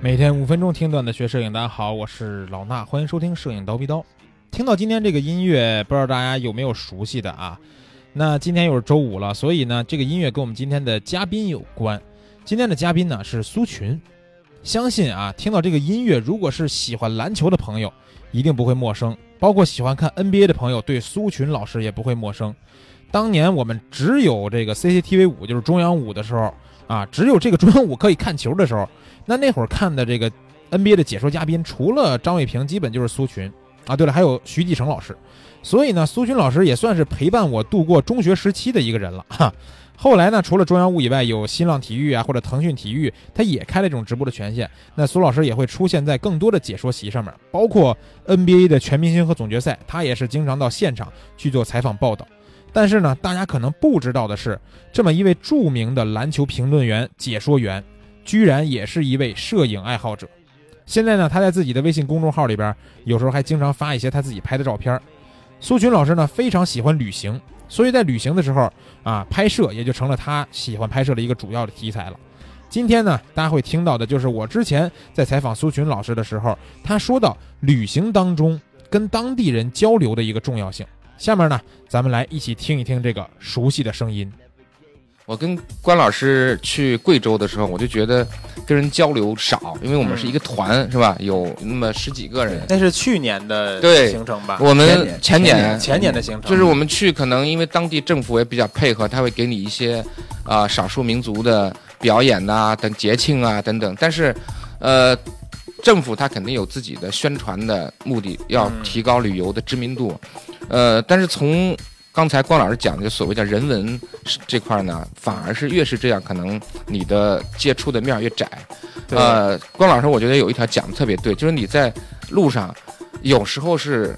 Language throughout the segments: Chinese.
每天五分钟听段子学摄影，大家好，我是老衲，欢迎收听摄影刀逼刀。听到今天这个音乐，不知道大家有没有熟悉的啊？那今天又是周五了，所以呢，这个音乐跟我们今天的嘉宾有关。今天的嘉宾呢是苏群，相信啊，听到这个音乐，如果是喜欢篮球的朋友，一定不会陌生；包括喜欢看 NBA 的朋友，对苏群老师也不会陌生。当年我们只有这个 CCTV 五，就是中央五的时候啊，只有这个中央五可以看球的时候。那那会儿看的这个 NBA 的解说嘉宾，除了张卫平，基本就是苏群啊。对了，还有徐继成老师。所以呢，苏群老师也算是陪伴我度过中学时期的一个人了哈。后来呢，除了中央五以外，有新浪体育啊，或者腾讯体育，他也开了这种直播的权限。那苏老师也会出现在更多的解说席上面，包括 NBA 的全明星和总决赛，他也是经常到现场去做采访报道。但是呢，大家可能不知道的是，这么一位著名的篮球评论员、解说员。居然也是一位摄影爱好者，现在呢，他在自己的微信公众号里边，有时候还经常发一些他自己拍的照片。苏群老师呢，非常喜欢旅行，所以在旅行的时候啊，拍摄也就成了他喜欢拍摄的一个主要的题材了。今天呢，大家会听到的就是我之前在采访苏群老师的时候，他说到旅行当中跟当地人交流的一个重要性。下面呢，咱们来一起听一听这个熟悉的声音。我跟关老师去贵州的时候，我就觉得跟人交流少，因为我们是一个团，是吧？有那么十几个人。那是去年的对行程吧？我们前年前年的行程，就是我们去，可能因为当地政府也比较配合，他会给你一些啊少数民族的表演呐等节庆啊等等。但是，呃，政府他肯定有自己的宣传的目的，要提高旅游的知名度。呃，但是从刚才关老师讲的所谓叫人文这块呢，反而是越是这样，可能你的接触的面越窄。呃，关老师，我觉得有一条讲的特别对，就是你在路上有时候是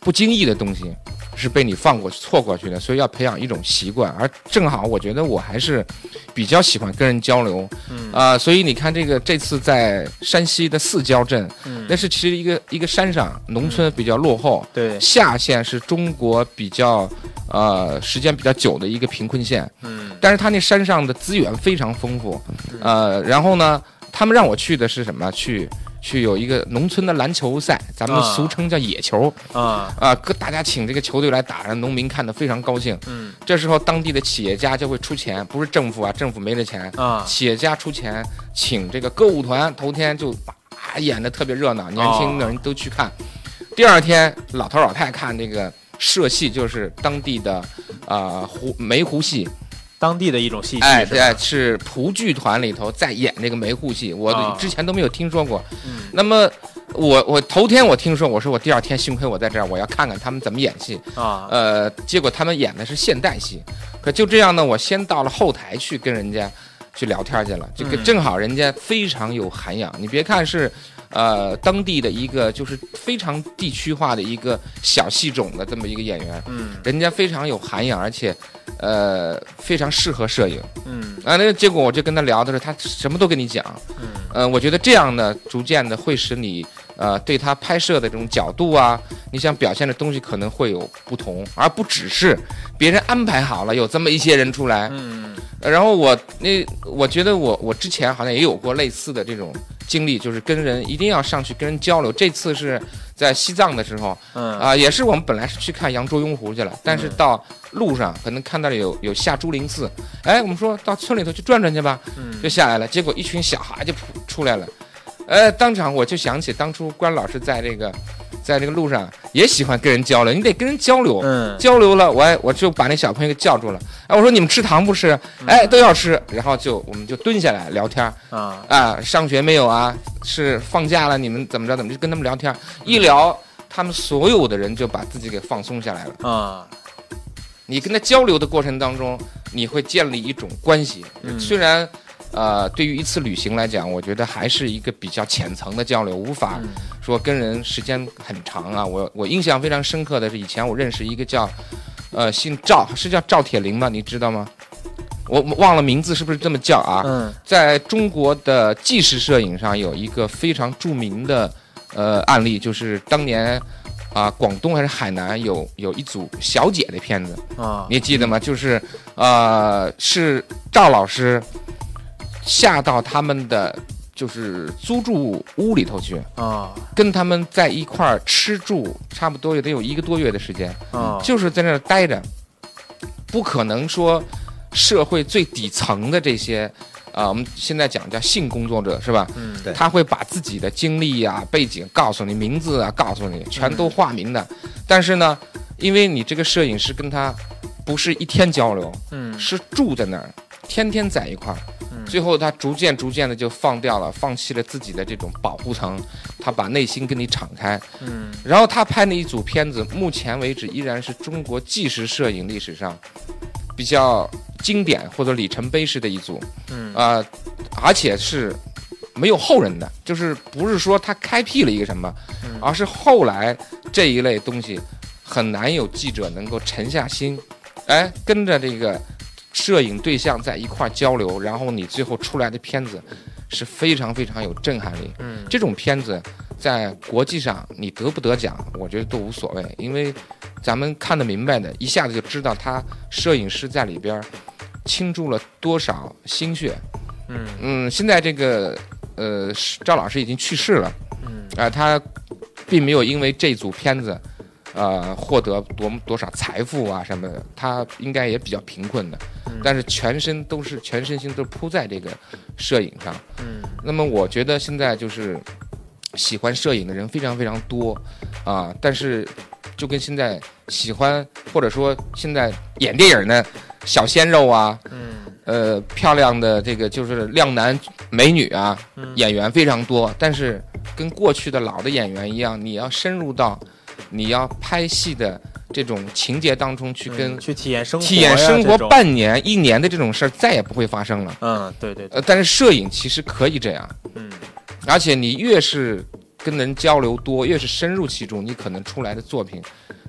不经意的东西。是被你放过去、错过去的，所以要培养一种习惯。而正好，我觉得我还是比较喜欢跟人交流，嗯啊，所以你看这个这次在山西的四郊镇，嗯那是其实一个一个山上农村比较落后，对，下县是中国比较呃时间比较久的一个贫困县，嗯，但是他那山上的资源非常丰富，呃，然后呢，他们让我去的是什么？去。去有一个农村的篮球赛，咱们俗称叫野球。啊。啊，各大家请这个球队来打，让农民看得非常高兴。嗯，这时候当地的企业家就会出钱，不是政府啊，政府没这钱。啊，企业家出钱请这个歌舞团，头天就啊演的特别热闹，年轻的人都去看。第二天老头老太看这个社戏，就是当地的啊湖梅湖戏。当地的一种戏剧，哎，对，是蒲剧团里头在演这个梅户戏，我之前都没有听说过。嗯，那么我我头天我听说，我说我第二天幸亏我在这儿，我要看看他们怎么演戏啊。呃，结果他们演的是现代戏，可就这样呢，我先到了后台去跟人家去聊天去了。这个正好人家非常有涵养，你别看是。呃，当地的一个就是非常地区化的一个小戏种的这么一个演员，嗯，人家非常有涵养，而且，呃，非常适合摄影，嗯，啊，那结果我就跟他聊的时候，他什么都跟你讲，嗯，呃，我觉得这样呢，逐渐的会使你，呃，对他拍摄的这种角度啊，你想表现的东西可能会有不同，而不只是别人安排好了有这么一些人出来，嗯，然后我那我觉得我我之前好像也有过类似的这种。经历就是跟人一定要上去跟人交流。这次是在西藏的时候，嗯啊，也是我们本来是去看扬州雍湖去了，但是到路上可能看到了有有下朱林寺，哎，我们说到村里头去转转去吧，嗯，就下来了。结果一群小孩就出来了，呃，当场我就想起当初关老师在这个。在这个路上也喜欢跟人交流，你得跟人交流，嗯，交流了，我我就把那小朋友给叫住了，哎，我说你们吃糖不吃？哎，都要吃，然后就我们就蹲下来聊天啊啊，上学没有啊？是放假了，你们怎么着怎么就跟他们聊天？一聊，他们所有的人就把自己给放松下来了啊。你跟他交流的过程当中，你会建立一种关系，虽然。呃，对于一次旅行来讲，我觉得还是一个比较浅层的交流，无法说跟人时间很长啊。我我印象非常深刻的是，以前我认识一个叫，呃，姓赵，是叫赵铁林吗？你知道吗？我忘了名字，是不是这么叫啊？嗯，在中国的纪实摄影上有一个非常著名的呃案例，就是当年啊，广东还是海南有有一组小姐的片子啊，你记得吗？就是呃，是赵老师。下到他们的就是租住屋里头去啊，跟他们在一块儿吃住，差不多也得有一个多月的时间啊，就是在那儿待着，不可能说社会最底层的这些，啊，我们现在讲叫性工作者是吧？嗯，对，他会把自己的经历呀、背景告诉你，名字啊告诉你，全都化名的。但是呢，因为你这个摄影师跟他不是一天交流，嗯，是住在那儿，天天在一块儿。最后，他逐渐、逐渐的就放掉了，放弃了自己的这种保护层，他把内心跟你敞开。嗯，然后他拍那一组片子，目前为止依然是中国纪实摄影历史上比较经典或者里程碑式的一组。嗯啊，而且是没有后人的，就是不是说他开辟了一个什么，而是后来这一类东西很难有记者能够沉下心，哎，跟着这个。摄影对象在一块交流，然后你最后出来的片子是非常非常有震撼力。嗯，这种片子在国际上你得不得奖，我觉得都无所谓，因为咱们看得明白的，一下子就知道他摄影师在里边倾注了多少心血。嗯嗯，现在这个呃赵老师已经去世了。嗯啊，他并没有因为这组片子。呃，获得多多少财富啊什么的，他应该也比较贫困的，但是全身都是全身心都扑在这个摄影上。嗯，那么我觉得现在就是喜欢摄影的人非常非常多啊，但是就跟现在喜欢或者说现在演电影的小鲜肉啊，嗯，呃，漂亮的这个就是靓男美女啊，演员非常多，但是跟过去的老的演员一样，你要深入到。你要拍戏的这种情节当中去跟去体验生活，体验生活半年一年的这种事儿再也不会发生了。嗯，对对。呃，但是摄影其实可以这样。嗯，而且你越是跟人交流多，越是深入其中，你可能出来的作品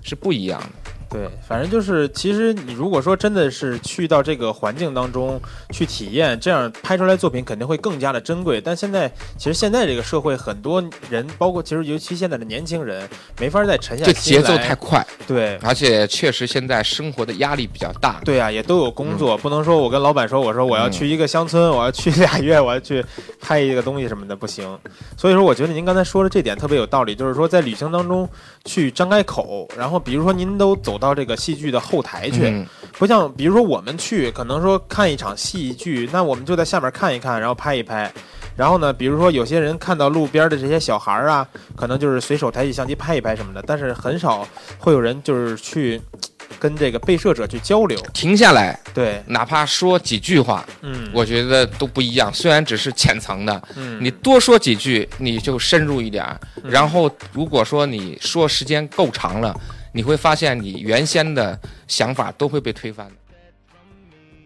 是不一样的。对，反正就是，其实你如果说真的是去到这个环境当中去体验，这样拍出来作品肯定会更加的珍贵。但现在，其实现在这个社会，很多人，包括其实尤其现在的年轻人，没法再沉下心这节奏太快。对，而且确实现在生活的压力比较大。对啊，也都有工作，不能说我跟老板说，我说我要去一个乡村，我要去俩月，我要去拍一个东西什么的，不行。所以说，我觉得您刚才说的这点特别有道理，就是说在旅行当中去张开口，然后比如说您都走。到这个戏剧的后台去，不像比如说我们去，可能说看一场戏剧，那我们就在下面看一看，然后拍一拍。然后呢，比如说有些人看到路边的这些小孩儿啊，可能就是随手抬起相机拍一拍什么的，但是很少会有人就是去。跟这个被摄者去交流，停下来，对，哪怕说几句话，嗯，我觉得都不一样。虽然只是浅层的，嗯，你多说几句，你就深入一点。然后，如果说你说时间够长了，你会发现你原先的想法都会被推翻。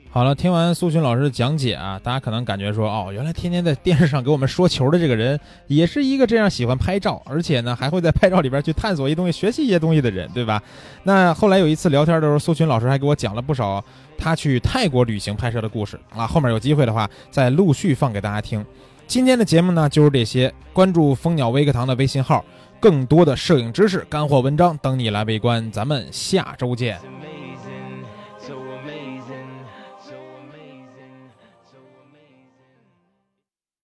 好了，听完苏群老师的讲解啊，大家可能感觉说，哦，原来天天在电视上给我们说球的这个人，也是一个这样喜欢拍照，而且呢，还会在拍照里边去探索一些东西、学习一些东西的人，对吧？那后来有一次聊天的时候，苏群老师还给我讲了不少他去泰国旅行拍摄的故事啊。后面有机会的话，再陆续放给大家听。今天的节目呢，就是这些。关注蜂鸟微课堂的微信号，更多的摄影知识、干货文章等你来围观。咱们下周见。